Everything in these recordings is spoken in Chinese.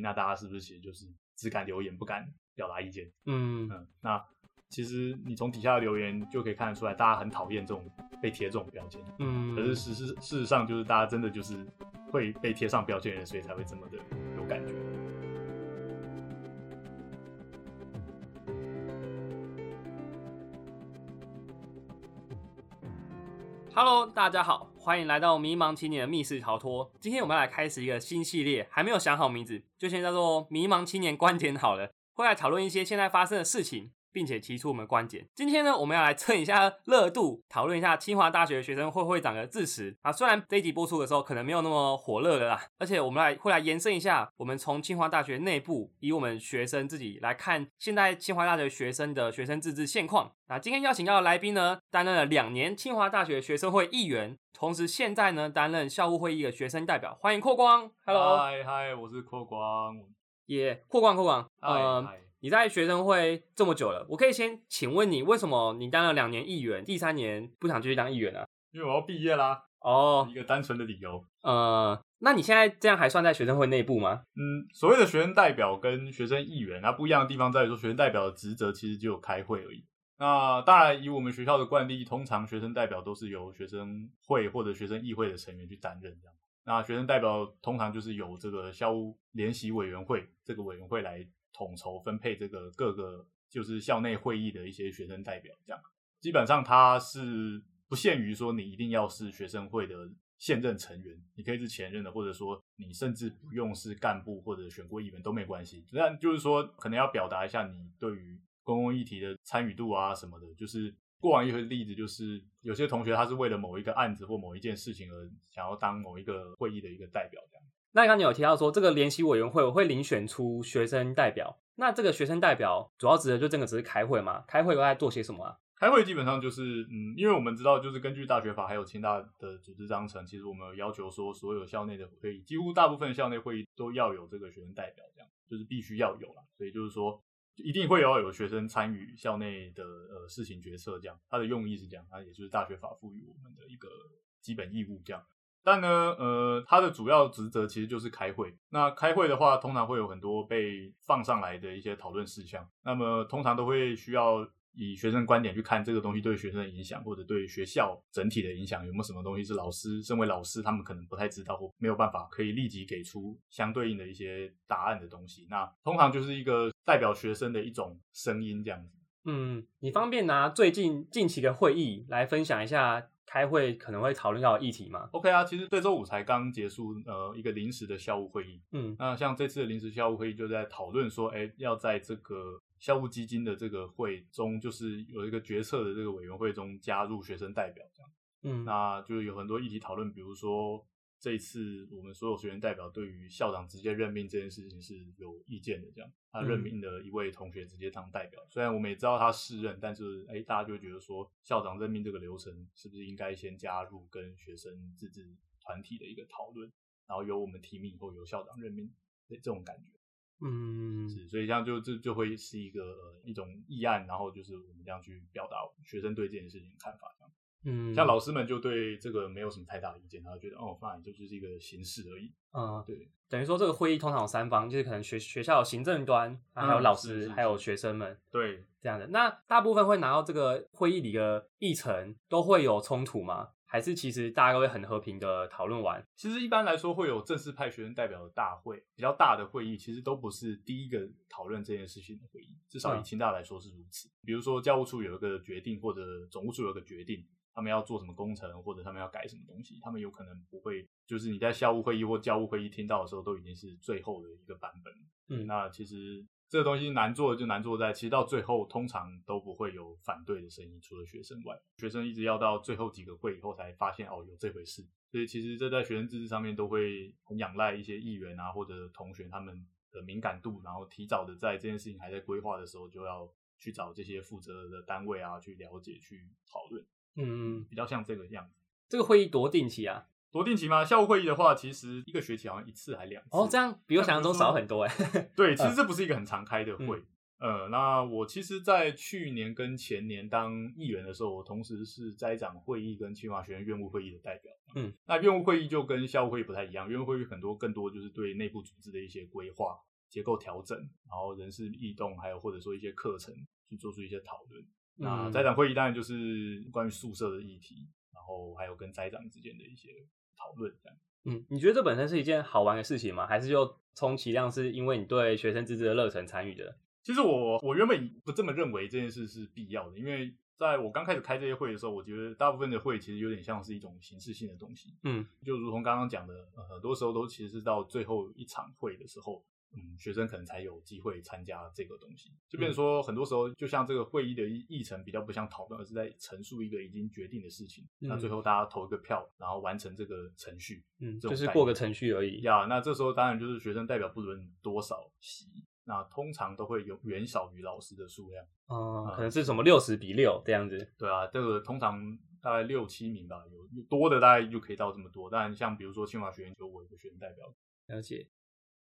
那大家是不是其实就是只敢留言不敢表达意见？嗯嗯，那其实你从底下的留言就可以看得出来，大家很讨厌这种被贴这种标签。嗯，可是事实事实上就是大家真的就是会被贴上标签的人，所以才会这么的有感觉。Hello，大家好，欢迎来到迷茫青年的密室逃脱。今天我们要来开始一个新系列，还没有想好名字，就先叫做“迷茫青年观点”好了。会来讨论一些现在发生的事情，并且提出我们的观点。今天呢，我们要来蹭一下 热度，讨论一下清华大学学生会会长的致辞啊。虽然这一集播出的时候可能没有那么火热了啦，而且我们来会来延伸一下，我们从清华大学内部，以我们学生自己来看现在清华大学学生的学生自治现况。那今天邀请到的来宾呢，担任了两年清华大学学生会议员，同时现在呢担任校务会议的学生代表。欢迎阔光，Hello，嗨嗨，我是阔光。耶，阔光阔光，嗨呃嗨，你在学生会这么久了，我可以先请问你，为什么你当了两年议员，第三年不想继续当议员啊？因为我要毕业啦，哦，一个单纯的理由。呃，那你现在这样还算在学生会内部吗？嗯，所谓的学生代表跟学生议员，那不一样的地方在于说，学生代表的职责其实只有开会而已。那当然，以我们学校的惯例，通常学生代表都是由学生会或者学生议会的成员去担任这样。那学生代表通常就是由这个校务联席委员会这个委员会来统筹分配这个各个就是校内会议的一些学生代表这样。基本上他是不限于说你一定要是学生会的现任成员，你可以是前任的，或者说你甚至不用是干部或者选过议员都没关系。但就是说，可能要表达一下你对于公共议题的参与度啊什么的。就是过往一个例子，就是有些同学他是为了某一个案子或某一件事情而想要当某一个会议的一个代表这样。那刚刚你有提到说，这个联席委员会我会遴选出学生代表，那这个学生代表主要职责就真的只是开会吗？开会都在做些什么啊？开会基本上就是，嗯，因为我们知道，就是根据大学法还有清大的组织章程，其实我们有要求说，所有校内的会议，几乎大部分校内会议都要有这个学生代表，这样就是必须要有啦。所以就是说，一定会要有学生参与校内的呃事情决策，这样它的用意是这样，它也就是大学法赋予我们的一个基本义务这样。但呢，呃，它的主要职责其实就是开会。那开会的话，通常会有很多被放上来的一些讨论事项，那么通常都会需要以学生观点去看这个东西对学生的影响，或者对学校整体的影响，有没有什么东西是老师身为老师他们可能不太知道或没有办法可以立即给出相对应的一些答案的东西。那通常就是一个代表学生的一种声音这样子。嗯，你方便拿最近近期的会议来分享一下开会可能会讨论到的议题嘛？OK 啊，其实这周五才刚结束，呃，一个临时的校务会议。嗯那像这次的临时校务会议就在讨论说，哎，要在这个校务基金的这个会中，就是有一个决策的这个委员会中加入学生代表这样。嗯，那就有很多议题讨论，比如说这一次我们所有学员代表对于校长直接任命这件事情是有意见的，这样他任命的一位同学直接当代表，虽然我们也知道他是任，但是哎，大家就觉得说校长任命这个流程是不是应该先加入跟学生自治团体的一个讨论，然后由我们提名以后由校长任命的这种感觉。嗯是，所以这样就这就会是一个、呃、一种议案，然后就是我们这样去表达学生对这件事情的看法。嗯，像老师们就对这个没有什么太大的意见，他觉得哦，fine，这就是一个形式而已。嗯，对，等于说这个会议通常有三方，就是可能学学校有行政端，啊还有嗯老师，还有学生们对，这样的。那大部分会拿到这个会议里的议程，都会有冲突吗？还是其实大家都会很和平的讨论完？其实一般来说会有正式派学生代表的大会，比较大的会议，其实都不是第一个讨论这件事情的会议，至少以嗯清大来说是如此。比如说教务处有一个决定，或者总务处有一个决定，他们要做什么工程，或者他们要改什么东西，他们有可能不会，就是你在校务会议或教务会议听到的时候，都已经是最后的一个版本。嗯那其实这个东西难做就难做在，其实到最后通常都不会有反对的声音，除了学生外，学生一直要到最后几个会以后才发现哦有这回事，所以其实这在学生自治上面都会很仰赖一些议员啊或者同学他们的敏感度，然后提早的在这件事情还在规划的时候就要去找这些负责的单位啊去了解去讨论，嗯，比较像这个样子。这个会议多定期啊？多定期吗？校务会议的话，其实一个学期好像一次还两次。哦，这样比我想象中少很多哎。对，其实这不是一个很常开的会。嗯呃，那我其实，在去年跟前年当议员的时候，我同时是斋长会议跟清华学院院务会议的代表。嗯，那院务会议就跟校务会议不太一样，院务会议很多更多就是对内部组织的一些规划、结构调整，然后人事异动，还有或者说一些课程去做出一些讨论。那嗯斋长会议当然就是关于宿舍的议题，然后还有跟斋长之间的一些讨论这样。嗯，你觉得这本身是一件好玩的事情吗？还是就充其量是因为你对学生自治的热忱参与的？其实我我原本不这么认为这件事是必要的，因为在我刚开始开这些会的时候，我觉得大部分的会其实有点像是一种形式性的东西，嗯就如同刚刚讲的，呃很多时候都其实是到最后一场会的时候，嗯，学生可能才有机会参加这个东西，就变成说很多时候就像这个会议的议议程比较不像讨论，而是在陈述一个已经决定的事情，嗯那最后大家投一个票，然后完成这个程序，嗯，就是过个程序而已。呀，那这时候当然就是学生代表不论多少席，那通常都会有远小于老师的数量。嗯，啊可能是什么六十比六这样子。对啊，这个通常大概六七名吧，有有多的大概就可以到这么多。但像比如说清华学院就我一个学生代表，了解。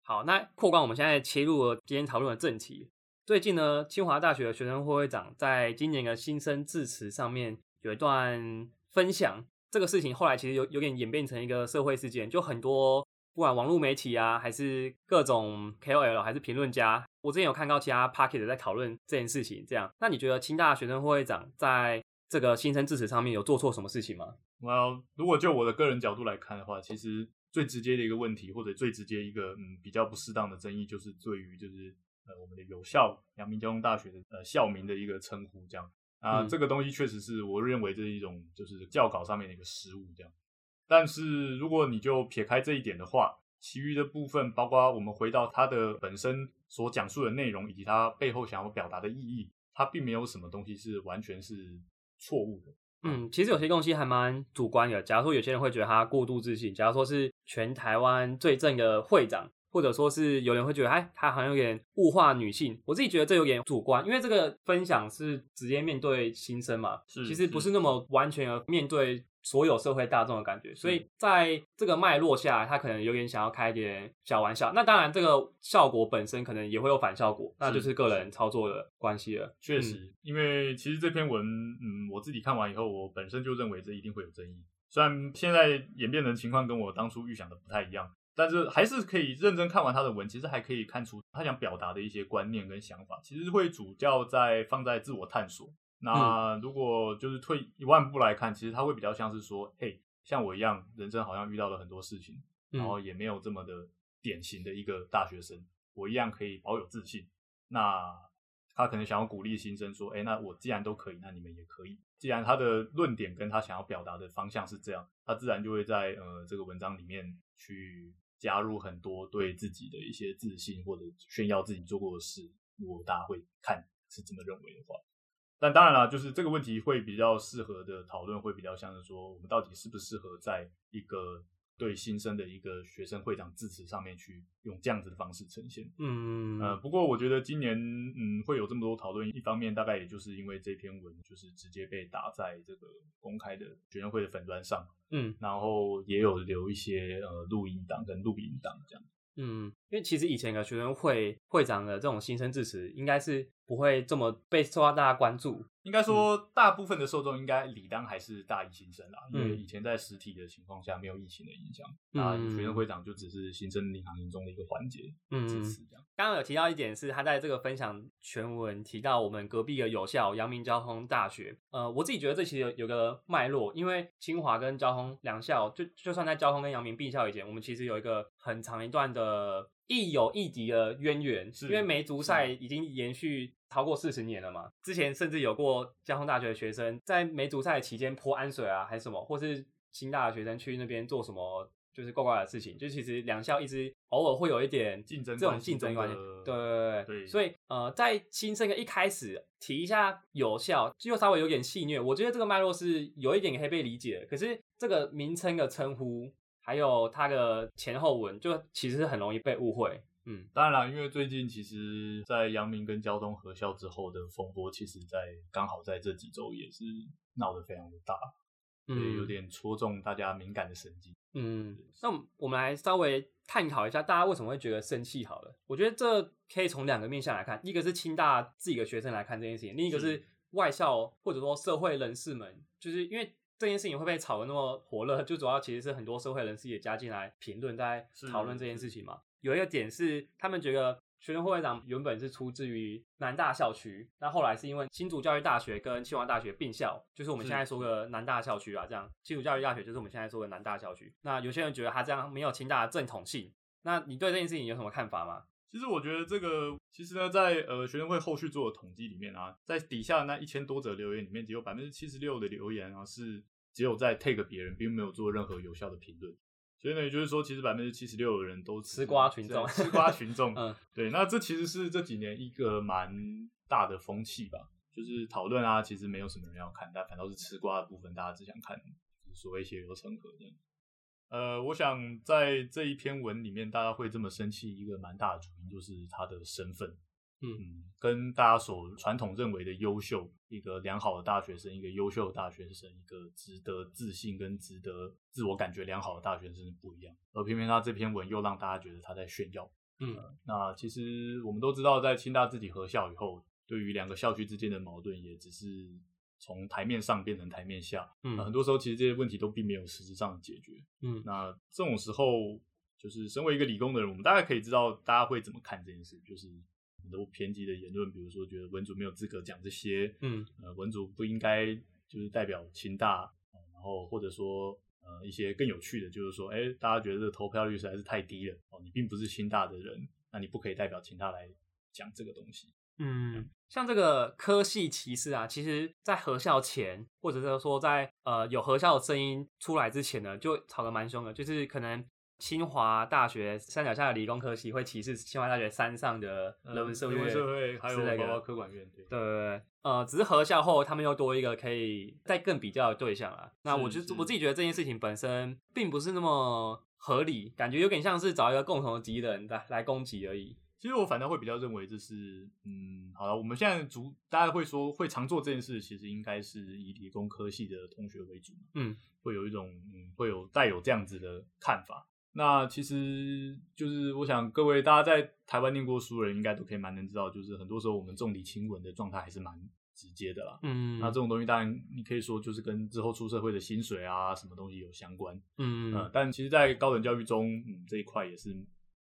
好，那扩光我们现在切入今天讨论的正题。最近呢，清华大学的学生会会长在今年的新生致辞上面有一段分享，这个事情后来其实有有点演变成一个社会事件，就很多不管网络媒体啊，还是各种 KOL 还是评论家，我之前有看到其他 p a r k e t 在讨论这件事情。这样，那你觉得清大学生会会长在这个新生致辞上面有做错什么事情吗？那如果就我的个人角度来看的话，其实最直接的一个问题，或者最直接一个嗯比较不适当的争议，就是对于就是呃我们的有效阳明交通大学的呃校名的一个称呼，这样啊、嗯这个东西确实是我认为这是一种就是教稿上面的一个失误，这样。但是如果你就撇开这一点的话，其余的部分，包括我们回到它的本身所讲述的内容，以及它背后想要表达的意义，它并没有什么东西是完全是错误的。嗯，其实有些东西还蛮主观的。假如说有些人会觉得他过度自信，假如说是全台湾最正的会长，或者说是有人会觉得，哎，他好像有点物化女性。我自己觉得这有点主观，因为这个分享是直接面对新生嘛，是其实不是是那么完全的面对所有社会大众的感觉。所以在这个脉络下，他可能有点想要开一点小玩笑。那当然，这个效果本身可能也会有反效果，那就是是个人操作的关系了。嗯确实，因为其实这篇文，嗯，我自己看完以后，我本身就认为这一定会有争议。虽然现在演变的情况跟我当初预想的不太一样，但是还是可以认真看完他的文，其实还可以看出他想表达的一些观念跟想法，其实会主要在放在自我探索。那如果就是退一万步来看，其实他会比较像是说，嘿，像我一样，人生好像遇到了很多事情，嗯然后也没有这么的典型的一个大学生，我一样可以保有自信。那他可能想要鼓励新生说，哎，那我既然都可以，那你们也可以。既然他的论点跟他想要表达的方向是这样，他自然就会在呃这个文章里面去加入很多对自己的一些自信或者炫耀自己做过的事。如果大家会看是这么认为的话，但当然了，就是这个问题会比较适合的讨论，会比较像是说，我们到底适不适合在一个对新生的一个学生会长致辞上面去用这样子的方式呈现。嗯呃，不过我觉得今年嗯会有这么多讨论，一方面大概也就是因为这篇文就是直接被打在这个公开的学生会的粉砖上，嗯然后也有留一些呃录音档跟录音档这样。嗯，因为其实以前的学生会会长的这种新生致辞，应该是不会这么被受到大家关注。应该说，大部分的受众应该理当还是大一新生啦，因为嗯以前在实体的情况下没有疫情的影响，嗯那学生会长就只是新生领航营中的一个环节，嗯支持这样。刚刚有提到一点是，他在这个分享全文提到我们隔壁的有效阳明交通大学。呃，我自己觉得这其实有有个脉络，因为清华跟交通两校，就就算在交通跟阳明并校以前，我们其实有一个很长一段的亦有亦敌的渊源，是因为梅竹赛已经延续超过四十年了嘛。之前甚至有过交通大学的学生在梅竹赛期间泼氨水啊，还是什么，或是新大的学生去那边做什么。就是怪怪的事情，就其实两校一直偶尔会有一点竞争这种竞争关系，对对对对所以呃，在新生的一开始提一下有效，就稍微有点戏谑。我觉得这个脉络是有一点可以被理解的，可是这个名称的称呼，还有它的前后文，就其实是很容易被误会。嗯当然啦，因为最近其实，在阳明跟交通合校之后的风波，其实在刚好在这几周也是闹得非常的大。所以有嗯点戳中大家敏感的神经。嗯，那我们来稍微探讨一下，大家为什么会觉得生气？好了，我觉得这可以从两个面向来看，一个是清大自己的学生来看这件事情，另一个是是外校或者说社会人士们，就是因为这件事情会被炒得那么火热，就主要其实是很多社会人士也加进来评论，在讨论这件事情嘛。有一个点是，他们觉得学生会会长原本是出自于南大校区，那后来是因为新竹教育大学跟清华大学并校，就是我们现在说的南大校区啊，这样新竹教育大学就是我们现在说的南大校区。那有些人觉得他这样没有清大的正统性，那你对这件事情有什么看法吗？其实我觉得这个，其实呢，在呃学生会后续做的统计里面啊，在底下那一千多则留言里面，只有百分之七十六的留言啊是只有在 take 别人，并没有做任何有效的评论。所以呢，也就是说，其实百分之七十六的人都吃瓜群众吃瓜群众。嗯对，那这其实是这几年一个蛮大的风气吧，就是讨论啊，其实没有什么人要看，但反倒是吃瓜的部分，大家只想看所谓血流成河这样。呃，我想在这一篇文里面，大家会这么生气，一个蛮大的主因就是他的身份，嗯。嗯，跟大家所传统认为的优秀，一个良好的大学生，一个优秀的大学生，一个值得自信跟值得自我感觉良好的大学生是不一样，而偏偏他这篇文又让大家觉得他在炫耀。嗯。那其实我们都知道，在清大自己合校以后，对于两个校区之间的矛盾，也只是从台面上变成台面下。嗯那很多时候，其实这些问题都并没有实质上的解决。嗯那这种时候，就是身为一个理工的人，我们大概可以知道大家会怎么看这件事，就是很多偏激的言论，比如说觉得文组没有资格讲这些，嗯呃，文组不应该就是代表清大，呃然后或者说呃一些更有趣的，就是说，哎，大家觉得这个投票率实在是太低了，哦，你并不是清大的人，那你不可以代表清大来讲这个东西。嗯，像这个科系歧视啊，其实在合校前，或者是说在呃有合校的声音出来之前呢，就吵得蛮凶的。就是可能清华大学山脚下的理工科系会歧视清华大学山上的人文社会、人文社会还有之类的包括科管院，对对呃，只是合校后，他们又多一个可以再更比较的对象了。那我就是我自己觉得这件事情本身并不是那么合理，感觉有点像是找一个共同的敌人来来攻击而已。其实我反倒会比较认为这是，嗯，好了，我们现在主大家会说会常做这件事，其实应该是以理工科系的同学为主，嗯，会有一种嗯，会有带有这样子的看法。那其实就是我想各位大家在台湾念过书的人，应该都可以蛮能知道，就是很多时候我们重理轻文的状态还是蛮直接的啦。嗯，那这种东西当然你可以说就是跟之后出社会的薪水啊什么东西有相关，嗯呃，但其实，在高等教育中，嗯，这一块也是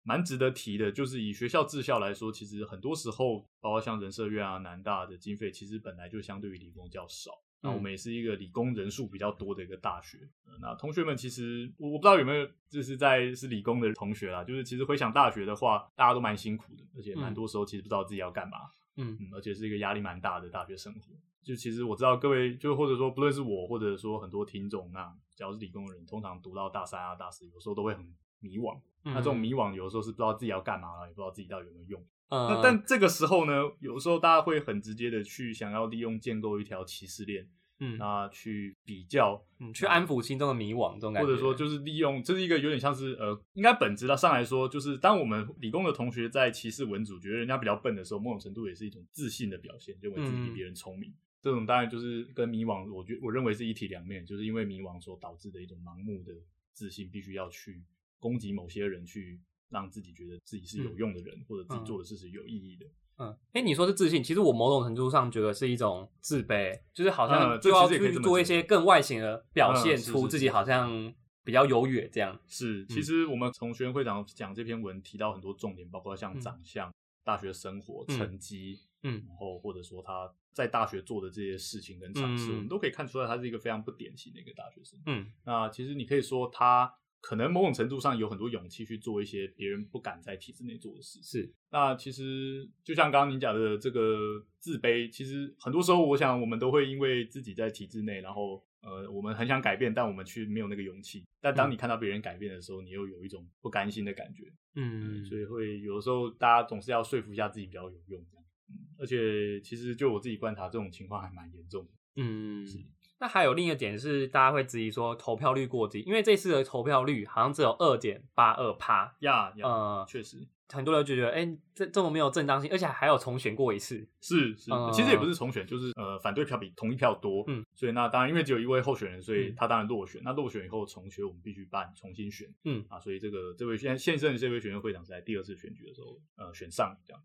蛮值得提的。就是以学校治校来说，其实很多时候，包括像人社院啊、南大的经费，其实本来就相对于理工较少。那我们也是一个理工人数比较多的一个大学。呃那同学们其实我我不知道有没有就是在是理工的同学啦，就是其实回想大学的话，大家都蛮辛苦的，而且蛮多时候其实不知道自己要干嘛。嗯嗯，而且是一个压力蛮大的大学生活。就其实我知道各位，就或者说不论是我，或者说很多听众，那只要是理工的人，通常读到大三啊、大四，有时候都会很迷惘。那这种迷惘，有的时候是不知道自己要干嘛了，也不知道自己到底有没有用。呃，那但这个时候呢，有时候大家会很直接的去想要利用建构一条歧视链，嗯那去比较嗯去安抚心中的迷惘这种感觉，或者说就是利用，这是一个有点像是呃，应该本质上来说，就是当我们理工的同学在歧视文组，觉得人家比较笨的时候，某种程度也是一种自信的表现，认为自己比嗯别人聪明。这种当然就是跟迷惘，我觉我认为是一体两面，就是因为迷惘所导致的一种盲目的自信，必须要去攻击某些人，去让自己觉得自己是有用的人，或者自己做的事是有意义的。嗯，哎，你说是自信，其实我某种程度上觉得是一种自卑，就是好像嗯这就要去做一些更外形的表现，出自己好像比较优越这样。是，嗯其实我们从学生会长讲这篇文提到很多重点，包括像嗯长相、大学生活、嗯成绩，嗯然后或者说他在大学做的这些事情跟尝试，嗯我们都可以看出来他是一个非常不典型的一个大学生。嗯那其实你可以说他可能某种程度上有很多勇气去做一些别人不敢在体制内做的事。是，那其实就像刚刚您讲的这个自卑，其实很多时候我想我们都会因为自己在体制内，然后呃我们很想改变，但我们却没有那个勇气。但当嗯你看到别人改变的时候，你又有一种不甘心的感觉。嗯，所以会有的时候大家总是要说服一下自己比较有用这样。嗯，而且其实就我自己观察，这种情况还蛮严重的。嗯是，那还有另一个点是，大家会质疑说投票率过低，因为这次的投票率好像只有二点八二趴。呀呀，呃，确实，很多人就觉得，哎、这这么没有正当性，而且还有重选过一次。是是，嗯其实也不是重选，就是呃反对票比同意票多，嗯，所以那当然因为只有一位候选人，所以嗯他当然落选。那落选以后重选，我们必须办重新选，嗯啊，所以这个这位现现任的这位选院会长是在第二次选举的时候呃选上这样。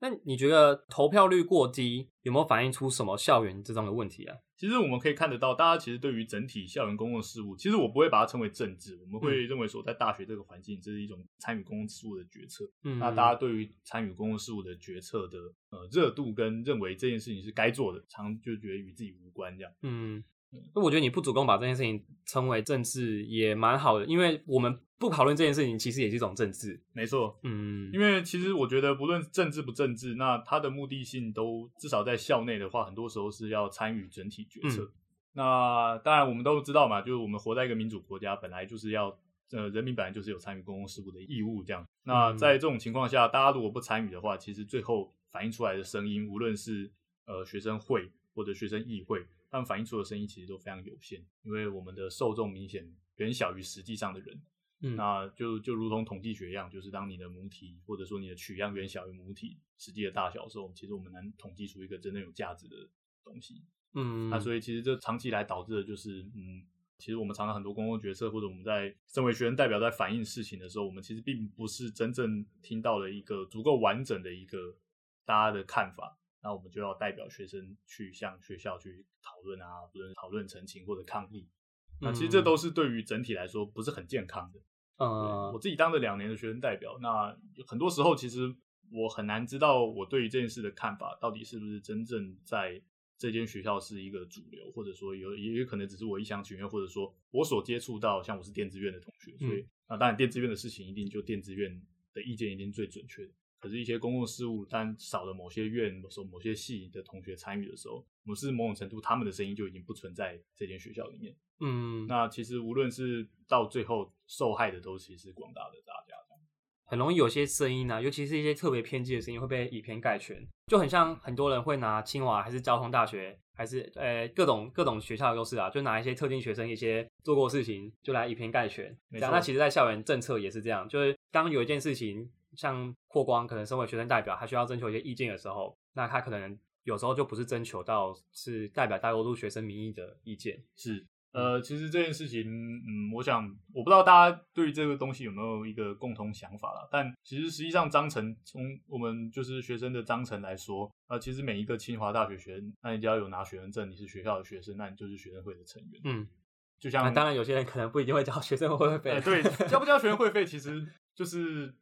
那你觉得投票率过低有没有反映出什么校园之中的问题啊？其实我们可以看得到，大家其实对于整体校园公共事务，其实我不会把它称为政治，我们会认为说，在大学这个环境，这是一种参与公共事务的决策。嗯，那大家对于参与公共事务的决策的呃热度跟认为这件事情是该做的，常就觉得与自己无关这样。嗯，那我觉得你不主动把这件事情称为政治也蛮好的，因为我们不讨论这件事情，其实也是一种政治。没错，嗯，因为其实我觉得不论政治不政治，那它的目的性都至少在校内的话，很多时候是要参与整体决策。嗯那当然我们都知道嘛，就是我们活在一个民主国家，本来就是要呃人民本来就是有参与公共事务的义务这样。那嗯在这种情况下，大家如果不参与的话，其实最后反映出来的声音，无论是呃学生会或者学生议会，他们反映出的声音其实都非常有限，因为我们的受众明显远小于实际上的人。嗯那就就如同统计学一样，就是当你的母体或者说你的取样远小于母体实际的大小的时候，其实我们难统计出一个真正有价值的东西。嗯，那所以其实这长期以来导致的就是，嗯，其实我们常常很多公共决策或者我们在身为学生代表在反映事情的时候，我们其实并不是真正听到了一个足够完整的一个大家的看法。那我们就要代表学生去向学校去讨论啊，不论讨论澄清或者抗议。那其实这嗯都是对于整体来说不是很健康的。对呃我自己当了两年的学生代表，那很多时候其实我很难知道我对于这件事的看法到底是不是真正在这间学校是一个主流，或者说有也有可能只是我一厢情愿，或者说我所接触到，像我是电子院的同学，所以嗯那当然电子院的事情一定就电子院的意见一定最准确的。可是，一些公共事务，但少了某些院、某某些系的同学参与的时候，我们是某种程度他们的声音就已经不存在这间学校里面。嗯，那其实无论是到最后受害的都其实是广大的大家。很容易有些声音呢、尤其是一些特别偏激的声音会被以偏概全，就很像很多人会拿清华还是交通大学还是呃各种各种学校都是啊，就拿一些特定学生一些做过事情就来以偏概全。没那其实，在校园政策也是这样，就是当有一件事情像扩光，可能身为学生代表，他需要征求一些意见的时候，那他可能有时候就不是征求到是代表大多数学生民意的意见。是，呃，其实这件事情，嗯，我想我不知道大家对于这个东西有没有一个共同想法啦，但其实实际上章程从我们就是学生的章程来说，呃，其实每一个清华大学学生，那你只要有拿学生证，你是学校的学生，那你就是学生会的成员。嗯，就像那当然有些人可能不一定会交学生会费。呃，对，交不交学生会费，其实就是，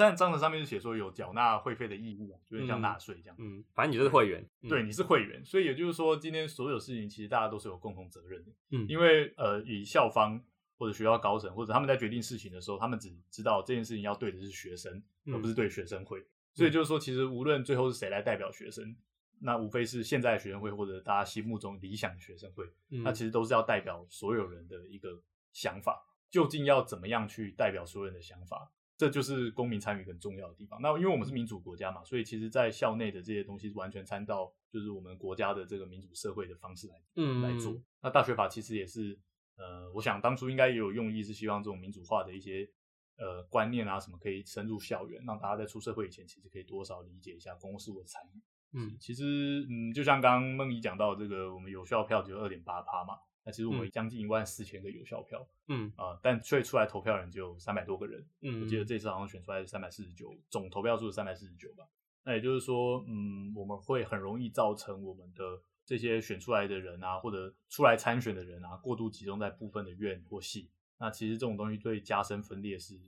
但章程上面是写说有缴纳会费的义务啊，就是像嗯纳税这样。嗯，反正你就是会员。嗯对，，你是会员，所以也就是说，今天所有事情其实大家都是有共同责任的。嗯因为呃，以校方或者学校高层或者他们在决定事情的时候，他们只知道这件事情要对的是学生，嗯而不是对学生会。所以就是说，其实无论最后是谁来代表学生，那无非是现在的学生会或者大家心目中理想的学生会，嗯那其实都是要代表所有人的一个想法。究竟要怎么样去代表所有人的想法？这就是公民参与很重要的地方。那因为我们是民主国家嘛，所以其实，在校内的这些东西是完全参照就是我们国家的这个民主社会的方式来嗯来做。那大学法其实也是，呃，我想当初应该也有用意，是希望这种民主化的一些呃观念啊什么可以深入校园，让大家在出社会以前，其实可以多少理解一下公共事务的参与。嗯其实，嗯，就像刚刚梦怡讲到这个，我们有效票只有二点八趴嘛，那其实我们嗯将近一万四千个有效票嗯啊、但却出来投票人只有三百多个人。嗯，我记得这次好像选出来三百四十九，总投票数是三百四十九吧。那也就是说，嗯，我们会很容易造成我们的这些选出来的人啊，或者出来参选的人啊，过度集中在部分的院或系。那其实这种东西对加深分裂是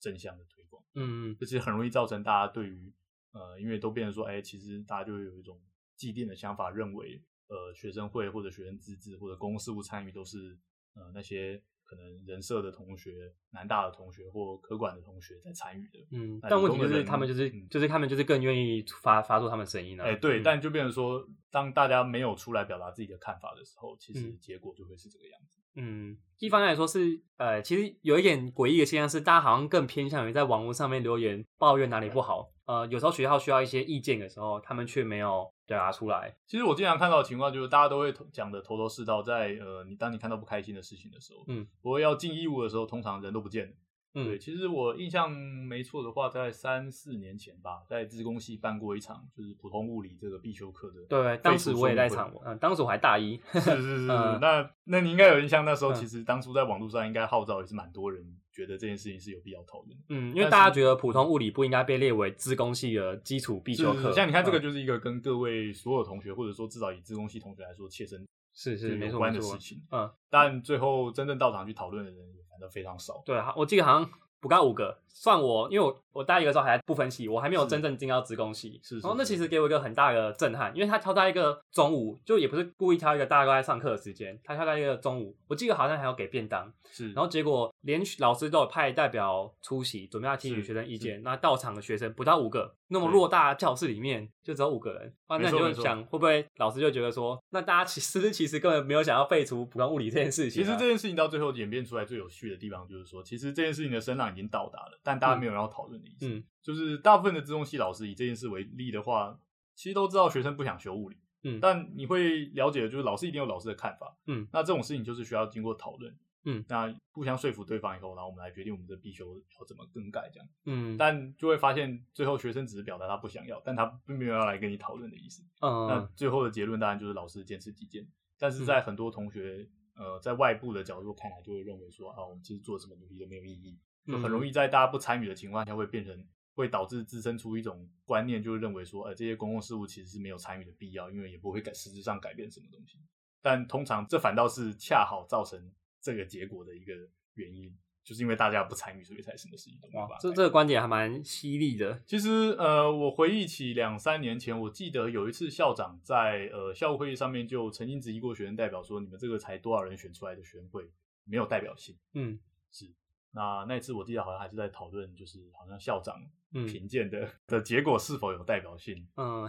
正向的推广。嗯嗯，就是很容易造成大家对于呃，因为都变成说，哎，其实大家就会有一种既定的想法，认为呃，学生会或者学生自治或者公共事务参与都是呃那些可能人社的同学、南大的同学或科管的同学在参与的。嗯，但问题就是他们就是嗯就是他们就是更愿意发发出他们声音啊。哎，对，嗯但就变成说，当大家没有出来表达自己的看法的时候，其实嗯结果就会是这个样子。嗯，一方面来说是，呃，其实有一点诡异的现象是，大家好像更偏向于在网络上面留言抱怨哪里不好。呃，有时候学校需要一些意见的时候，他们却没有表达出来。其实我经常看到的情况就是，大家都会讲的头头是道，在呃，你当你看到不开心的事情的时候，嗯，不过要尽义务的时候，通常人都不见了。对，嗯，其实我印象没错的话，在三四年前吧，在自工系办过一场就是普通物理这个必修课的。对，当时我也在场，嗯，当时我还大一，是是是，嗯。那那你应该有印象，那时候嗯其实当初在网络上应该号召也是蛮多人觉得这件事情是有必要讨论。嗯，因为大家觉得普通物理不应该被列为自工系的基础必修课，是像你看这个嗯。就是一个跟各位所有同学，或者说至少以自工系同学来说切身是是有关的事，情，嗯，但最后真正到场去讨论的人都非常少。对，啊我记得好像不到五个，算我，因为我我大一的时候还在不分系，我还没有真正进到职工系，是是然后那其实给我一个很大的震撼，因为他挑在一个中午，就也不是故意挑一个大家都在上课的时间，他挑在一个中午，我记得好像还要给便当，是，然后结果连老师都有派代表出席，准备要听取学生意见。那到场的学生不到五个，那么偌大的教室里面就只有五个人，啊，那你就想会不会老师就觉得说，那大家其实 其实根本没有想要废除普通物理这件事情、啊。其实这件事情到最后演变出来最有趣的地方，就是说，其实这件事情的声浪已经到达了，但大家没有人要讨论的意思。嗯。就是大部分的自动系老师以这件事为例的话，其实都知道学生不想学物理，嗯。但你会了解，就是老师一定有老师的看法，嗯，那这种事情就是需要经过讨论，嗯，那互相说服对方以后，然后我们来决定我们的必修要怎么更改这样，嗯。但就会发现最后学生只是表达他不想要，但他并没有要来跟你讨论的意思，嗯那嗯。最后的结论当然就是老师坚持己见，但是在很多同学、呃在外部的角度看来，就会认为说啊，我们其实做什么努力都没有意义，就很容易在大家不参与的情况下，会变成会导致滋生出一种观念，就是认为说，呃，这些公共事务其实是没有参与的必要，因为也不会改实质上改变什么东西。但通常这反倒是恰好造成这个结果的一个原因，就是因为大家不参与，所以才什么事情都没有办法，这这个观点还蛮犀利的。其实，呃，我回忆起两三年前，我记得有一次校长在呃校务会议上面就曾经质疑过学生代表说：“你们这个才多少人选出来的学生会没有代表性。嗯”是，那那一次我记得好像还是在讨论，就是好像校长嗯评鉴的、的结果是否有代表性。嗯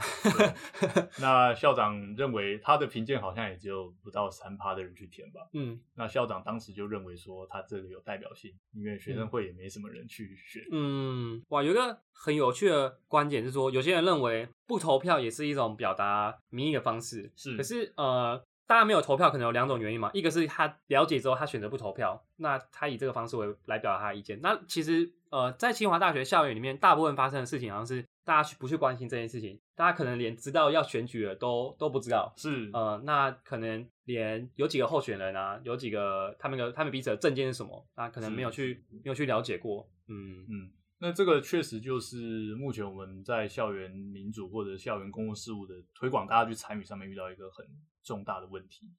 那校长认为他的评鉴好像也只有不到三趴的人去填吧。嗯那校长当时就认为说他这个有代表性，因为学生会也没什么人去选。嗯，哇，有一个很有趣的观点是说，有些人认为不投票也是一种表达民意的方式。是可是呃，大家没有投票，可能有两种原因嘛。一个是他了解之后，他选择不投票，那他以这个方式为来表达他的意见。那其实呃，在清华大学校园里面，大部分发生的事情好像是大家去不去关心这件事情，大家可能连知道要选举了都都不知道。是，呃，那可能连有几个候选人啊，有几个他们的他们彼此的证件是什么，那可能没有去没有去了解过。嗯嗯，那这个确实就是目前我们在校园民主或者校园公共事务的推广，大家去参与上面遇到一个很重大的问题。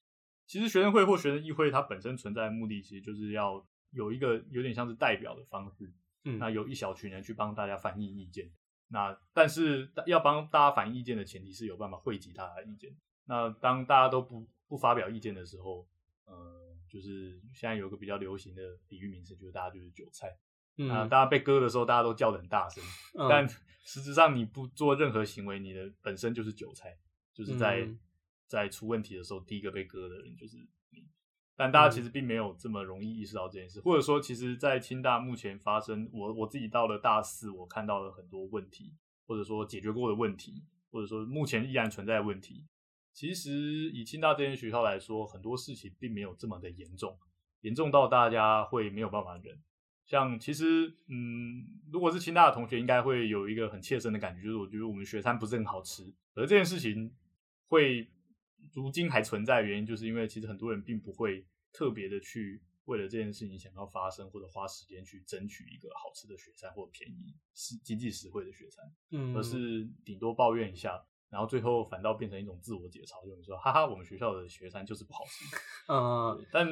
其实学生会或学生议会，它本身存在的目的，其实就是要有一个有点像是代表的方式，嗯那有一小群人去帮大家反映意见。那但是要帮大家反映意见的前提是有办法汇集大家的意见。那当大家都不不发表意见的时候，呃，就是现在有一个比较流行的比喻名词，就是大家就是韭菜。嗯啊，大家被割的时候，大家都叫得很大声，嗯但实质上你不做任何行为，你的本身就是韭菜，就是在、嗯在出问题的时候，第一个被割的人就是你。但大家嗯其实并没有这么容易意识到这件事，或者说，其实，在清大目前发生，我我自己到了大四，我看到了很多问题，或者说解决过的问题，或者说目前依然存在的问题。其实以清大这间学校来说，很多事情并没有这么的严重，严重到大家会没有办法忍。像其实，嗯，如果是清大的同学，应该会有一个很切身的感觉，就是我觉得我们学餐不是很好吃。而这件事情会如今还存在的原因，就是因为其实很多人并不会特别的去为了这件事情想要发生，或者花时间去争取一个好吃的学餐或便宜、实经济实惠的学餐，嗯而是顶多抱怨一下。然后最后反倒变成一种自我解嘲，就是说，哈哈，我们学校的学餐就是不好吃。嗯但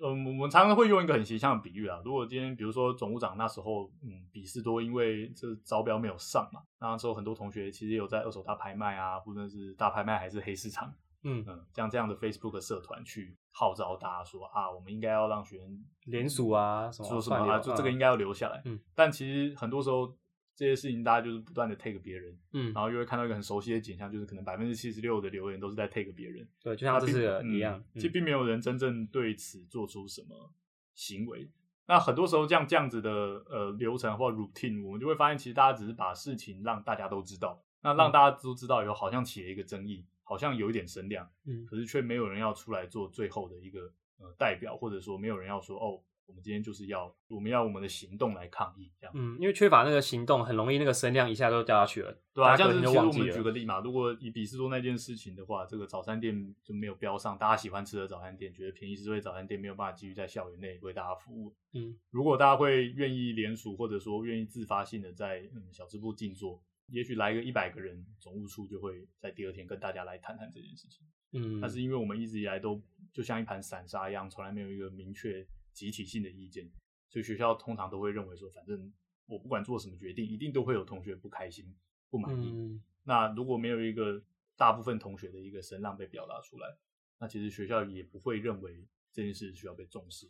嗯，我们常常会用一个很形象的比喻啊。如果今天比如说总务长那时候，嗯，比试多，因为这招标没有上嘛，那时候很多同学其实有在二手大拍卖啊，或者是大拍卖还是黑市场，嗯，嗯，像这样的 Facebook 社团去号召大家说啊，我们应该要让学生联署啊什么说什么啊，就这个应该要留下来。嗯，但其实很多时候这些事情，大家就是不断的 take 别人，嗯然后又会看到一个很熟悉的景象，就是可能百分之七十六的留言都是在 take 别人。对，就像这次的嗯一样，其实并没有人真正对此做出什么行为。那很多时候，这样这样子的呃流程或 routine，我们就会发现，其实大家只是把事情让大家都知道，那让嗯大家都知道以后，好像起了一个争议，好像有一点声量，嗯可是却没有人要出来做最后的一个呃代表，或者说没有人要说哦，我们今天就是要我们要我们的行动来抗议，这样。嗯，因为缺乏那个行动，很容易那个声量一下就掉下去了。对啊，大家可像是其实我们举个例嘛，如果以比斯多那件事情的话，这个早餐店就没有标上大家喜欢吃的早餐店，觉得便宜是为早餐店没有办法继续在校园内为大家服务。嗯，如果大家会愿意联署，或者说愿意自发性的在嗯小吃部静坐，也许来个一百个人，总务处就会在第二天跟大家来谈谈这件事情。嗯，但是因为我们一直以来都就像一盘散沙一样，从来没有一个明确集体性的意见，所以学校通常都会认为说，反正我不管做什么决定，一定都会有同学不开心、不满意。嗯那如果没有一个大部分同学的一个声浪被表达出来，那其实学校也不会认为这件事需要被重视。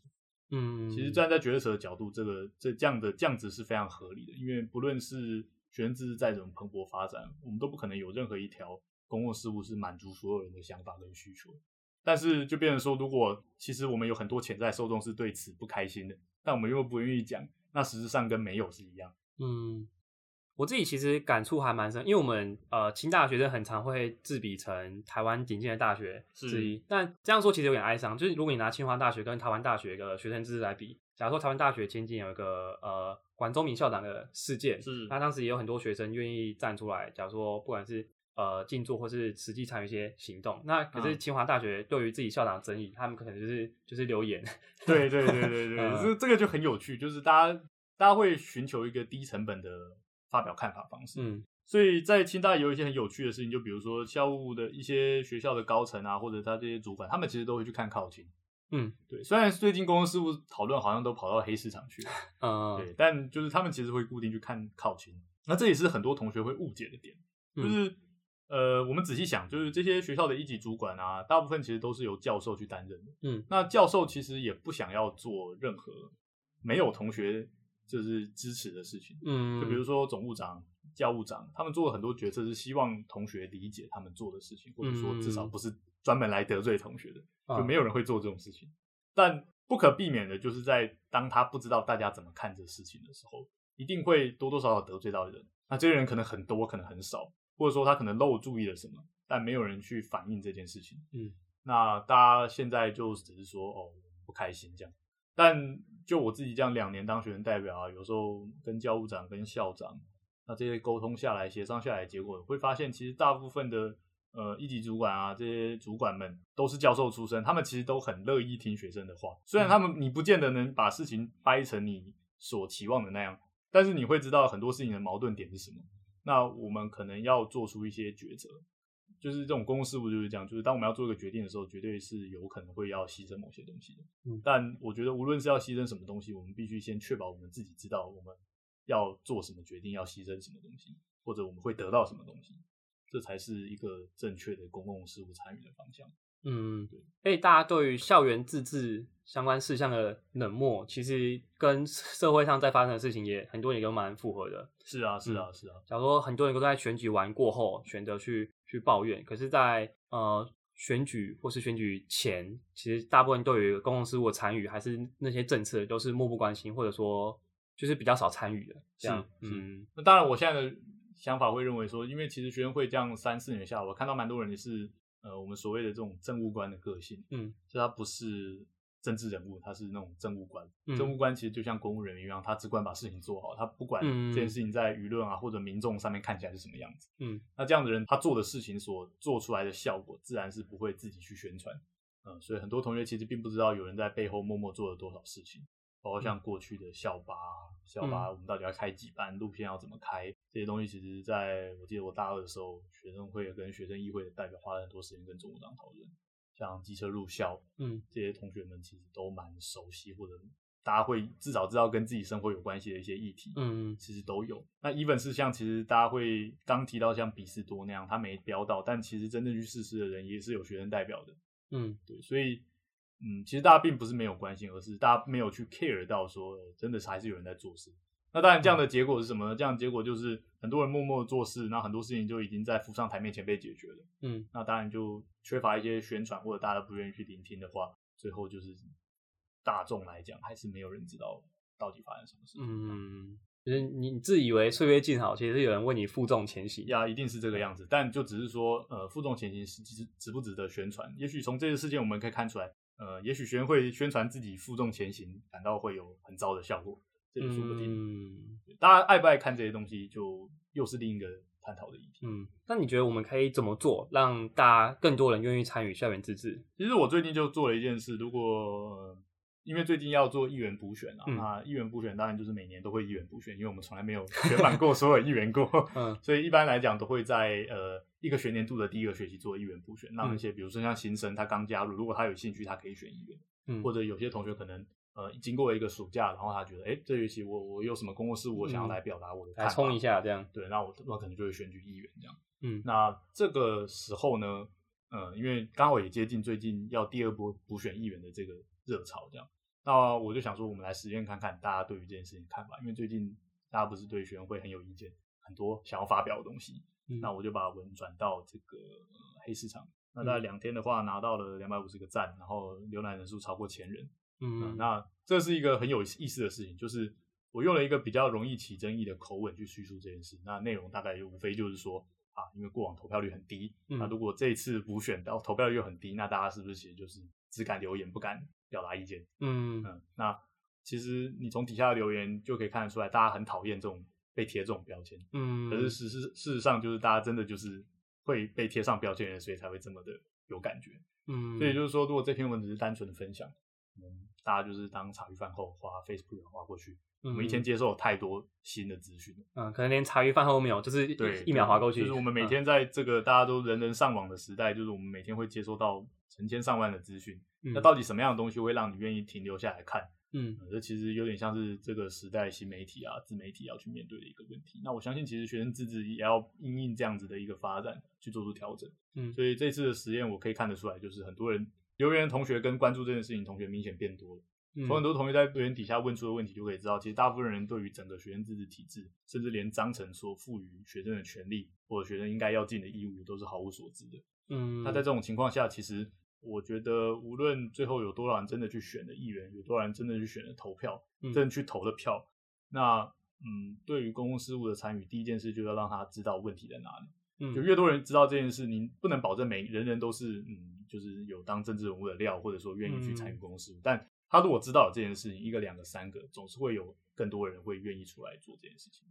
嗯，其实站在决策者的角度，这个这这样的这样子是非常合理的，因为不论是学生自治再怎么蓬勃发展，我们都不可能有任何一条公共事务是满足所有人的想法跟需求。但是就变成说，如果其实我们有很多潜在受众是对此不开心的，但我们又不愿意讲，那实质上跟没有是一样。嗯，我自己其实感触还蛮深，因为我们呃清大学生很常会自比成台湾顶尖的大学之一，但这样说其实有点哀伤。就是如果你拿清华大学跟台湾大学的学生自治来比，假如说台湾大学前几年有一个呃管中明校长的事件，是那当时也有很多学生愿意站出来，假如说不管是呃静坐或是实际参与一些行动，那可是嗯。清华大学对于自己校长的争议，他们可能就是就是留言，对对对对对，嗯。这这个就很有趣，就是大家大家会寻求一个低成本的发表看法方式。嗯。所以在清大有一些很有趣的事情，就比如说校务的一些学校的高层啊，或者他这些主管，他们其实都会去看考勤。嗯。对，虽然最近公共事务讨论好像都跑到黑市场去了，嗯，对，但就是他们其实会固定去看考勤。那这也是很多同学会误解的点，就嗯。是、呃，我们仔细想，就是这些学校的一级主管啊，大部分其实都是由教授去担任的。嗯，那教授其实也不想要做任何没有同学就是支持的事情。嗯，就比如说总务长、教务长，他们做了很多决策是希望同学理解他们做的事情，或者说至少不是专门来得罪同学的，嗯就没有人会做这种事情。但不可避免的就是在当他不知道大家怎么看这事情的时候，一定会多多少少得罪到人。那这些人可能很多，可能很少，或者说他可能漏注意了什么，但没有人去反映这件事情。嗯，那大家现在就只是说哦不开心这样。但就我自己这样两年当学生代表啊，有时候跟教务长、跟校长，那这些沟通下来、协商下来，结果会发现，其实大部分的呃一级主管啊，这些主管们都是教授出身，他们其实都很乐意听学生的话。虽然他们你不见得能把事情掰成你所期望的那样，但是你会知道很多事情的矛盾点是什么。那我们可能要做出一些抉择，就是这种公共事务就是这样，就是当我们要做一个决定的时候，绝对是有可能会要牺牲某些东西的。嗯但我觉得无论是要牺牲什么东西，我们必须先确保我们自己知道我们要做什么决定，要牺牲什么东西，或者我们会得到什么东西，这才是一个正确的公共事务参与的方向。嗯，对。所以大家对于校园自治相关事项的冷漠，其实跟社会上在发生的事情也很多也都蛮符合的。是啊，是啊，是啊，假如说很多人都在选举完过后选择去去抱怨，可是在，呃选举或是选举前，其实大部分对于公共事务的参与，还是那些政策都是漠不关心，或者说就是比较少参与的。这样，嗯那当然，我现在的想法会认为说，因为其实学生会这样三四年下来，我看到蛮多人也是呃我们所谓的这种政务官的个性，嗯，就他不是政治人物，他是那种政务官。嗯政务官其实就像公务人员一样，他只管把事情做好，他不管嗯这件事情在舆论啊或者民众上面看起来是什么样子。嗯，那这样的人，他做的事情所做出来的效果，自然是不会自己去宣传。嗯，所以很多同学其实并不知道有人在背后默默做了多少事情，包括像过去的校巴啊、校巴，我们到底要开几班，路线要怎么开，这些东西，其实在我记得我大二的时候，学生会跟学生议会的代表花了很多时间跟总务长讨论。像机车入校，嗯，这些同学们其实都蛮熟悉，或者大家会至少知道跟自己生活有关系的一些议题，嗯其实都有。那 even 是像其实大家会刚提到像比斯多那样，他没标到，但其实真正去试试的人也是有学生代表的，嗯对，所以嗯，其实大家并不是没有关心，而是大家没有去 care 到说，呃真的是还是有人在做事。那当然，这样的结果是什么呢？这样的结果就是很多人默默地做事，那很多事情就已经在浮上台面前被解决了。嗯那当然就缺乏一些宣传，或者大家不愿意去聆听的话，最后就是大众来讲，还是没有人知道到底发生什么事。嗯，就是你自以为岁月静好，其实是有人为你负重前行。呀，一定是这个样子，但就只是说，呃，负重前行是值值不值得宣传？也许从这个事件我们可以看出来，呃，也许学生会宣传自己负重前行，反倒会有很糟的效果，这也说不定。嗯大家爱不爱看这些东西，就又是另一个探讨的议题。嗯，那你觉得我们可以怎么做，让大家更多人愿意参与校园自治？其实我最近就做了一件事，如果、呃因为最近要做议员补选啊，嗯那议员补选当然就是每年都会议员补选，因为我们从来没有选满过 所有议员过，嗯所以一般来讲都会在呃一个学年度的第一个学期做议员补选。那嗯那些比如说像新生他刚加入，如果他有兴趣，他可以选议员，嗯，或者有些同学可能呃经过一个暑假，然后他觉得，哎，这学期我我有什么公共事务，我想要嗯来表达我的看法，来冲一下这样。对，那我我可能就会选举议员这样。嗯那这个时候呢，呃，因为刚好也接近最近要第二波补选议员的这个热潮，这样，那我就想说，我们来实验看看大家对于这件事情看法，因为最近大家不是对学生会很有意见，很多想要发表的东西，嗯那我就把文转到这个、呃黑市场。那大概两天的话，拿到了两百五十个赞，然后浏览人数超过千人。嗯，嗯那这是一个很有意思的事情，就是我用了一个比较容易起争议的口吻去叙述这件事。那内容大概无非就是说啊，因为过往投票率很低，嗯那如果这一次补选到投票率又很低，那大家是不是其实就是只敢留言不敢表达意见？嗯嗯，那其实你从底下的留言就可以看得出来，大家很讨厌这种被贴这种标签。嗯，可是事实事实上就是大家真的就是会被贴上标签的人，所以才会这么的有感觉。嗯，所以就是说，如果这篇文只是单纯的分享，嗯，大家就是当茶余饭后花 Facebook 划过去。我们一天接受太多新的资讯了，嗯，可能连茶余饭后都没有，就是对，一秒划过去。就是我们每天在这个大家都人人上网的时代，就是我们每天会接收到成千上万的资讯。嗯，那到底什么样的东西会让你愿意停留下来看？嗯呃这其实有点像是这个时代新媒体啊、自媒体要去面对的一个问题。那我相信，其实学生自治也要因应这样子的一个发展去做出调整。嗯所以这次的实验，我可以看得出来，就是很多人留言同学跟关注这件事情同学明显变多了。嗯从很多同学在留言底下问出的问题，就可以知道，其实大部分人对于整个学生自治体制，甚至连章程所赋予学生的权利或者学生应该要尽的义务，都是毫无所知的。嗯，那在这种情况下，其实我觉得，无论最后有多少人真的去选的议员，有多少人真的去选的投票，嗯真的去投的票，那嗯，对于公共事务的参与，第一件事就要让他知道问题在哪里。嗯就越多人知道这件事，你不能保证每人人都是嗯，就是有当政治人物的料，或者说愿意去参与嗯公共事务。但他如果知道有这件事情，一个、两个、三个，总是会有更多人会愿意出来做这件事情。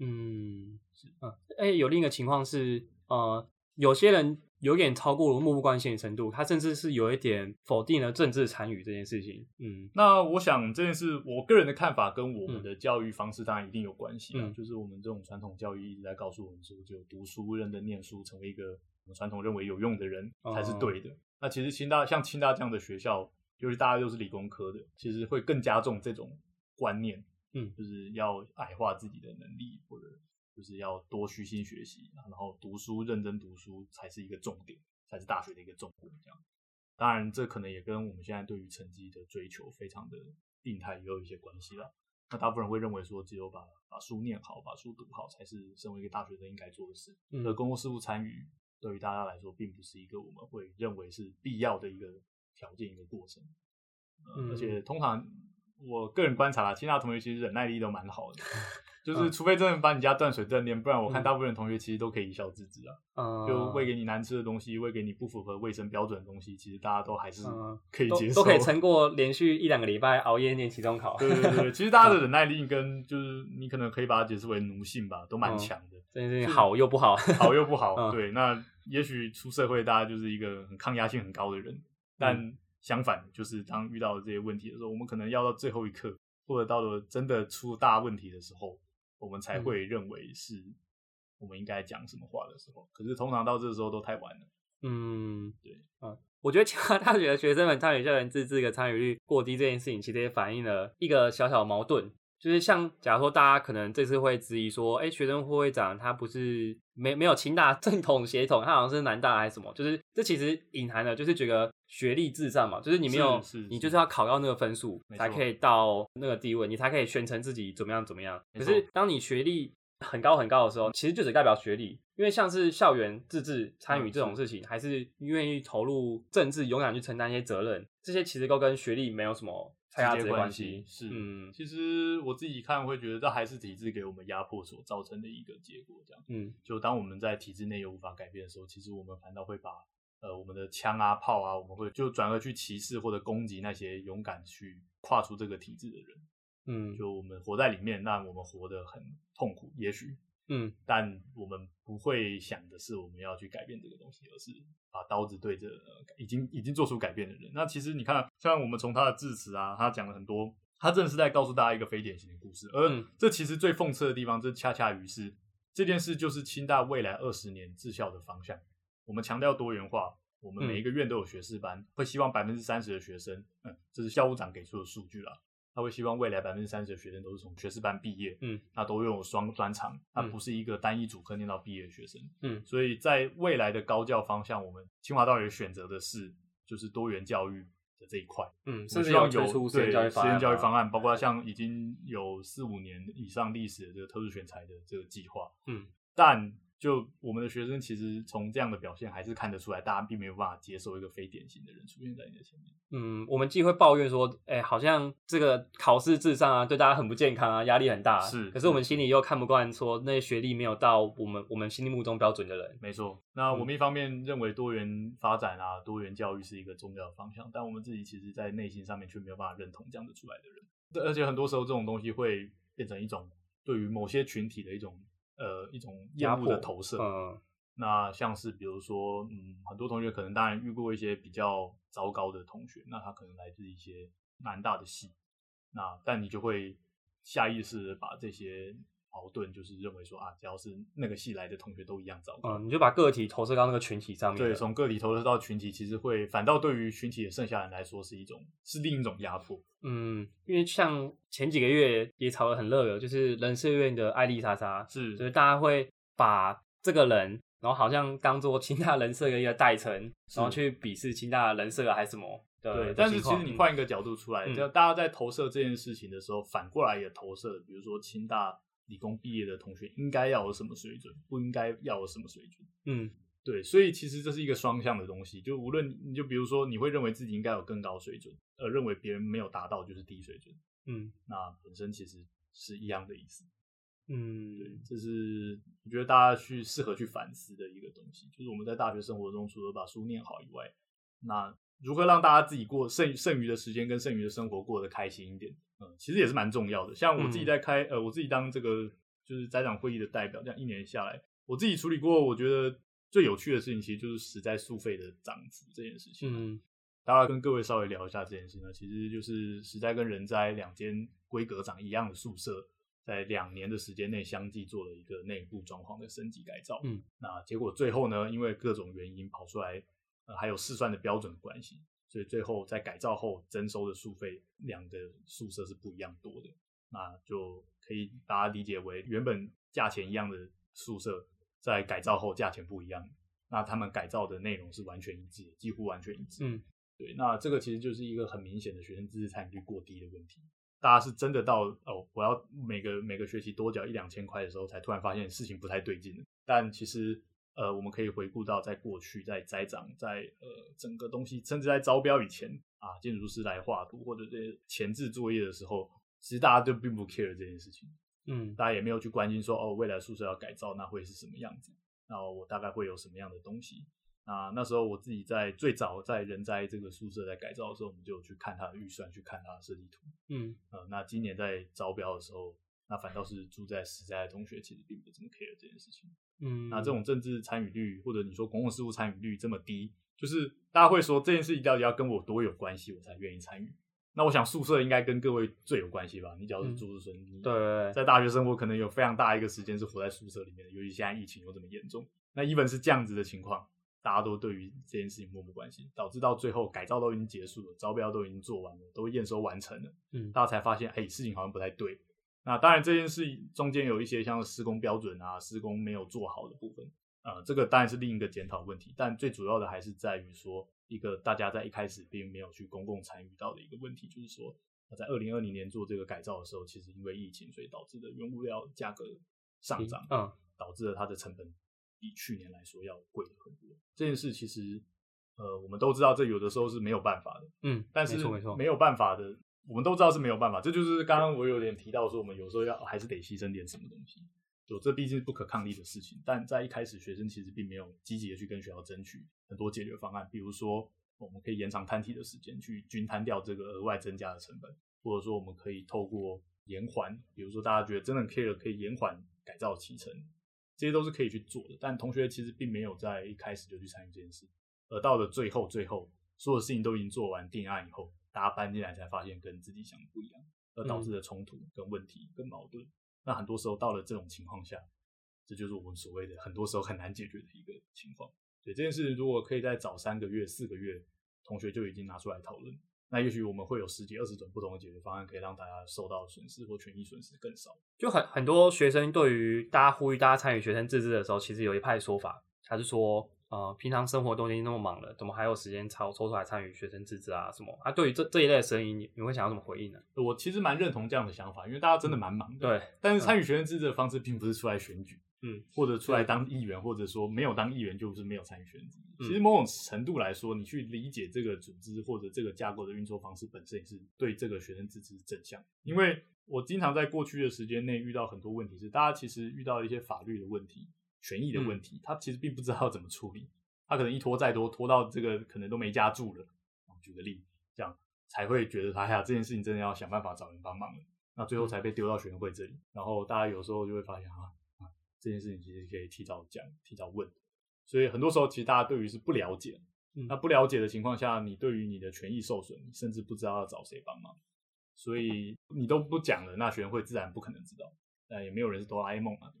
嗯，是啊，哎、有另一个情况是，呃，有些人有点超过了漠不关心的程度，他甚至是有一点否定了政治参与这件事情。嗯那我想这件事，我个人的看法跟我们的教育方式当然一定有关系啊。嗯就是我们这种传统教育一直在告诉我们说，就读书、认真念书，成为一个我们传统认为有用的人哦才是对的。那其实清大像清大这样的学校，就是大家都是理工科的，其实会更加重这种观念，嗯就是要矮化自己的能力，或者就是要多虚心学习，然后读书、认真读书才是一个重点，才是大学的一个重点。这样，当然这可能也跟我们现在对于成绩的追求非常的病态也有一些关系了。那大部分人会认为说，只有把把书念好、把书读好，才是身为一个大学生应该做的事。嗯而公共事务参与对于大家来说，并不是一个我们会认为是必要的一个条件、一个过程。呃嗯而且通常我个人观察啦，其他同学其实忍耐力都蛮好的，就是嗯除非真的把你家断水断电，不然我看嗯大部分同学其实都可以一笑置之啊。嗯，就喂给你难吃的东西，喂给你不符合卫生标准的东西，其实大家都还是嗯可以接受，都都可以撑过连续一两个礼拜熬夜念期中考。对对对，其实大家的忍耐力跟就是你可能可以把它解释为奴性吧，都蛮嗯强的，这件事情好又不好。好又不好。嗯对，那也许出社会大家就是一个很抗压性很高的人，但相反，就是当遇到这些问题的时候，我们可能要到最后一刻，或者到了真的出大问题的时候，我们才嗯会认为是我们应该讲什么话的时候。可是通常到这个时候都太晚了。嗯，对，嗯，我觉得清华大学的学生们参与校园自治的参与率过低这件事情，其实也反映了一个小小的矛盾，就是像假如说大家可能这次会质疑说，哎，学生会会长他不是没没有清大 正统血统，他好像是南大还是什么，就是这其实隐含的就是觉得学历至上嘛，就是你没有你就是要考到那个分数才可以到那个地位，你才可以宣称自己怎么样怎么样。可是当你学历很高很高的时候，其实就只代表学历，因为像是校园自治参与嗯这种事情，还是愿意投入政治，勇敢去承担一些责任，这些其实都跟学历没有什么太大直接关系。是，嗯其实我自己看会觉得，这还是体制给我们压迫所造成的一个结果。这样，嗯就当我们在体制内又无法改变的时候，其实我们反倒会把呃我们的枪啊炮啊，我们会就转而去歧视或者攻击那些勇敢去跨出这个体制的人。嗯就我们活在里面，那我们活得很痛苦，也许，嗯但我们不会想的是我们要去改变这个东西，而是把刀子对着、呃已经已经做出改变的人。那其实你看，像我们从他的致辞啊，他讲了很多，他真的是在告诉大家一个非典型的故事。而嗯这其实最讽刺的地方，这恰恰于是这件事就是清大未来二十年治校的方向。我们强调多元化，我们每一个院都有学士班，会希望百分之三十的学生，嗯，这是校务长给出的数据啦。他会希望未来百分之三十的学生都是从学士班毕业，嗯，那都拥有双专长，那嗯。不是一个单一主科念到毕业的学生，嗯。所以在未来的高教方向，我们清华大学选择的是就是多元教育的这一块，嗯，我甚至要有对教育方案实验教育方案，包括。像已经有四五年以上历史的这个特殊选材的这个计划，嗯，但就我们的学生其实从这样的表现还是看得出来，大家并没有办法接受一个非典型的人出现在你的前面。嗯，我们既会抱怨说，哎、好像这个考试至上啊，对大家很不健康啊，压力很大、啊。是可是我们心里又看不惯说那些学历没有到我们我们心目中标准的人。没错，那我们一方面认为多元发展啊、多元教育是一个重要的方向，但我们自己其实在内心上面却没有办法认同这样的出来的人。这而且很多时候这种东西会变成一种对于某些群体的一种呃一种厌恶的投射。嗯那像是比如说，嗯，很多同学可能当然遇过一些比较糟糕的同学，那他可能来自一些蛮大的系，那但你就会下意识的把这些矛盾，就是认为说啊，只要是那个系来的同学都一样糟糕。嗯，你就把个体投射到那个群体上面。对，从个体投射到群体，其实会反倒对于群体的剩下人来说是一种是另一种压迫。嗯，因为像前几个月也炒得很热的，就是人社院的艾丽莎莎，是所以大家会把这个人，然后好像当做清大人设的一个代称，然后去鄙视清大人设还是什么的。对，但是其实你换一个角度出来，嗯就大家在投射这件事情的时候，反过来也投射，比如说清大理工毕业的同学应该要有什么水准，不应该要有什么水准。嗯对，所以其实这是一个双向的东西。就无论你就比如说，你会认为自己应该有更高水准，而认为别人没有达到就是低水准，嗯那本身其实是一样的意思。嗯，对，这是我觉得大家去适合去反思的一个东西，就是我们在大学生活中，除了把书念好以外，那如何让大家自己过剩剩余的时间跟剩余的生活过得开心一点，嗯，其实也是蛮重要的。像我自己在开，呃，我自己当这个就是家长会议的代表，这样一年下来，我自己处理过，我觉得最有趣的事情，其实就是实在宿费的涨幅这件事情。嗯大家跟各位稍微聊一下这件事呢，其实就是实在跟人灾两间规格长一样的宿舍，在两年的时间内相继做了一个内部装潢的升级改造。嗯，那结果最后呢，因为各种原因跑出来，呃，还有试算的标准关系，所以最后在改造后征收的宿费两个宿舍是不一样多的。那就可以大家理解为原本价钱一样的宿舍，在改造后价钱不一样。那他们改造的内容是完全一致的，几乎完全一致。嗯对，那这个其实就是一个很明显的学生自治参与率过低的问题。大家是真的到哦，我要每个每个学期多缴一两千块的时候，才突然发现事情不太对劲了。但其实呃，我们可以回顾到在过去，在栽长，在呃整个东西，甚至在招标以前啊，建筑师来画图或者这些前置作业的时候，其实大家就并不 care 这件事情，嗯大家也没有去关心说哦，未来宿舍要改造，那会是什么样子？那我大概会有什么样的东西？啊那时候我自己在最早在人在这个宿舍在改造的时候，我们就有去看它的预算，去看它的设计图。嗯呃，那今年在招标的时候，那反倒是住在实在的同学其实并不怎么 care 这件事情。嗯，那这种政治参与率，或者你说公共事务参与率这么低，就是大家会说这件事情到底要跟我多有关系，我才愿意参与。那我想宿舍应该跟各位最有关系吧？你只要是嗯住宿生，你对对对在大学生活可能有非常大一个时间是活在宿舍里面的，尤其现在疫情又这么严重。那 even 是这样子的情况，大家都对于这件事情漠不关心，导致到最后改造都已经结束了，招标都已经做完了，都验收完成了，嗯大家才发现，哎，事情好像不太对。那当然这件事中间有一些像施工标准啊、施工没有做好的部分，呃，这个当然是另一个检讨问题，但最主要的还是在于说，一个大家在一开始并没有去公共参与到的一个问题，就是说，在二零二零年做这个改造的时候，其实因为疫情，所以导致的原物料价格上涨，嗯导致了它的成本比去年来说要贵很多。这件事其实，呃，我们都知道，这有的时候是没有办法的，嗯，但是没错没有办法的，我们都知道是没有办法。这就是刚刚我有点提到说，我们有时候要还是得牺牲点什么东西。就这毕竟是不可抗力的事情。但在一开始，学生其实并没有积极的去跟学校争取很多解决方案，比如说我们可以延长摊体的时间，去均摊掉这个额外增加的成本，或者说我们可以透过延缓，比如说大家觉得真的 care 可以延缓改造期程，这些都是可以去做的。但同学其实并没有在一开始就去参与这件事，而到了最后，最后所有事情都已经做完定案以后，大家搬进来才发现跟自己想的不一样，而导致的冲突、跟问题、跟矛盾。那很多时候到了这种情况下，这就是我们所谓的很多时候很难解决的一个情况。所以这件事，如果可以在早三个月、四个月，同学就已经拿出来讨论，那也许我们会有十几、二十种不同的解决方案，可以让大家受到损失或权益损失更少。就很很多学生对于大家呼吁大家参与学生自治的时候，其实有一派说法，他是说，呃，平常生活都已经那么忙了，怎么还有时间抽抽出来参与学生自治啊？什么啊？对于这这一类的声音，你你会想要怎么回应呢？我其实蛮认同这样的想法，因为大家真的蛮忙的。对，但是参与学生自治的方式并不是出来选举，嗯，或者出来当议员，或者说没有当议员就是没有参与选举。其实某种程度来说，你去理解这个组织或者这个架构的运作方式本身，也是对这个学生自治正向。因为我经常在过去的时间内遇到很多问题，是大家其实遇到一些法律的问题、权益的问题，他其实并不知道怎么处理，他可能一拖再拖，拖到这个可能都没家住了。举个例，这样才会觉得他呀这件事情真的要想办法找人帮忙了，那最后才被丢到学生会这里。然后大家有时候就会发现啊啊这件事情其实可以提早讲、提早问。所以很多时候，其实大家对于是不了解，那不了解的情况下，你对于你的权益受损，你甚至不知道要找谁帮忙，所以你都不讲了，那学生会自然不可能知道，那也没有人是哆啦 A 梦啊？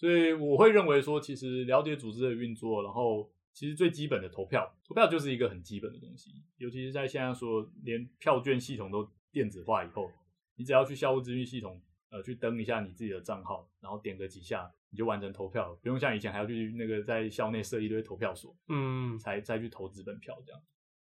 所以我会认为说，其实了解组织的运作，然后其实最基本的投票，投票就是一个很基本的东西，尤其是在现在说连票券系统都电子化以后，你只要去校务资讯系统，呃，去登一下你自己的账号，然后点个几下。你就完成投票，不用像以前还要去那个在校内设一堆投票所，嗯，才再去投资本票这样。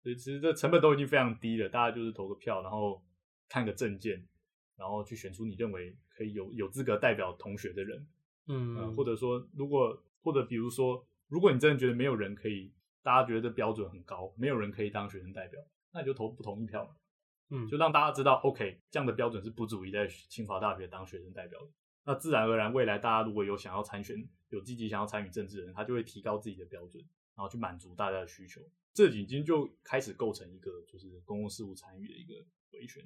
所以其实这成本都已经非常低了，大家就是投个票，然后看个证件，然后去选出你认为可以有有资格代表同学的人，嗯，或者说如果或者比如说，如果你真的觉得没有人可以，大家觉得标准很高，没有人可以当学生代表，那你就投不同意票嘛，嗯，就让大家知道，OK，这样的标准是不足以在清华大学当学生代表的。那自然而然，未来大家如果有想要参选、有积极想要参与政治的人，他就会提高自己的标准，然后去满足大家的需求。这已经就开始构成一个就是公共事务参与的一个维权。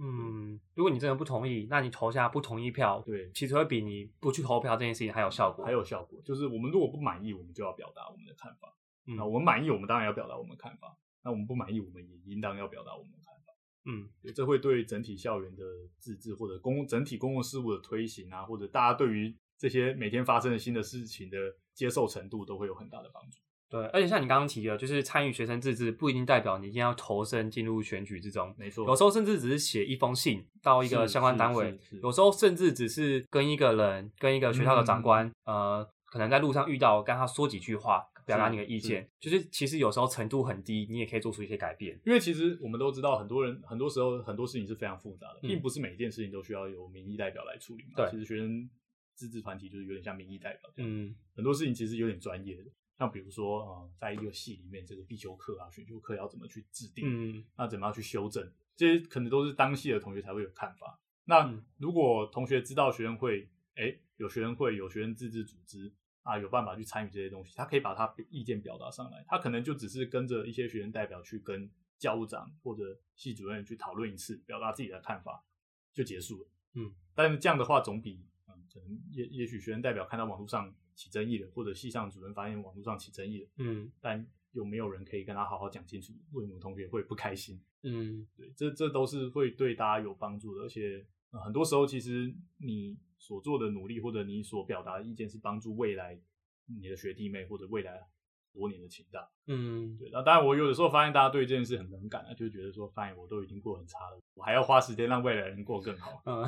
嗯，如果你真的不同意，那你投下不同意票，对，其实会比你不去投票这件事情还有效果。还有效果，就是我们如果不满意，我们就要表达我们的看法。嗯那我们满意，我们当然要表达我们的看法；那我们不满意，我们也应当要表达我们的看法。嗯，这会对整体校园的自治或者公整体公共事务的推行啊，或者大家对于这些每天发生的新的事情的接受程度，都会有很大的帮助。对，而且像你刚刚提的，就是参与学生自治不一定代表你一定要投身进入选举之中，没错，有时候甚至只是写一封信到一个相关单位有时候甚至只是跟一个人、跟一个学校的长官，呃，可能在路上遇到，跟他说几句话，表达你的意见，就是其实有时候程度很低，你也可以做出一些改变。因为其实我们都知道，很多人很多时候很多事情是非常复杂的，嗯并不是每一件事情都需要由民意代表来处理嘛。对其实学生自治团体就是有点像民意代表这样，嗯很多事情其实有点专业的。像比如说，呃，在一个系里面，这个必修课啊、选修课要怎么去制定，嗯那怎么样去修正，这些可能都是当系的同学才会有看法。那嗯如果同学知道学生会，哎，有学生会，有学生自治组织啊，有办法去参与这些东西，他可以把他意见表达上来。他可能就只是跟着一些学生代表去跟教务长或者系主任去讨论一次，表达自己的看法，就结束了。嗯，但是这样的话总比嗯，可能也也许学生代表看到网络上起争议了，或者系上主任发现网络上起争议了，嗯但又没有人可以跟他好好讲清楚，为什么同学会不开心？嗯对，这这都是会对大家有帮助的，而且、呃很多时候其实你所做的努力或者你所表达的意见是帮助未来你的学弟妹或者未来多年的情大。嗯，对，那当然我有的时候发现大家对这件事很冷感啊，就觉得说，发现我都已经过很差了，我还要花时间让未来人过更好。嗯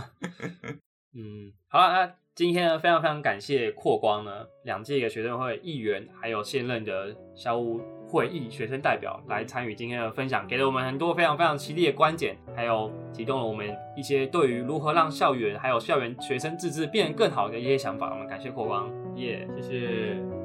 嗯，好了，那今天呢，非常非常感谢扩光呢，两届的学生会议员，还有现任的校务会议学生代表来参与今天的分享，给了我们很多非常非常犀利的观点，还有提供了我们一些对于如何让校园还有校园学生自治变得更好的一些想法。我们感谢扩光，耶、谢谢。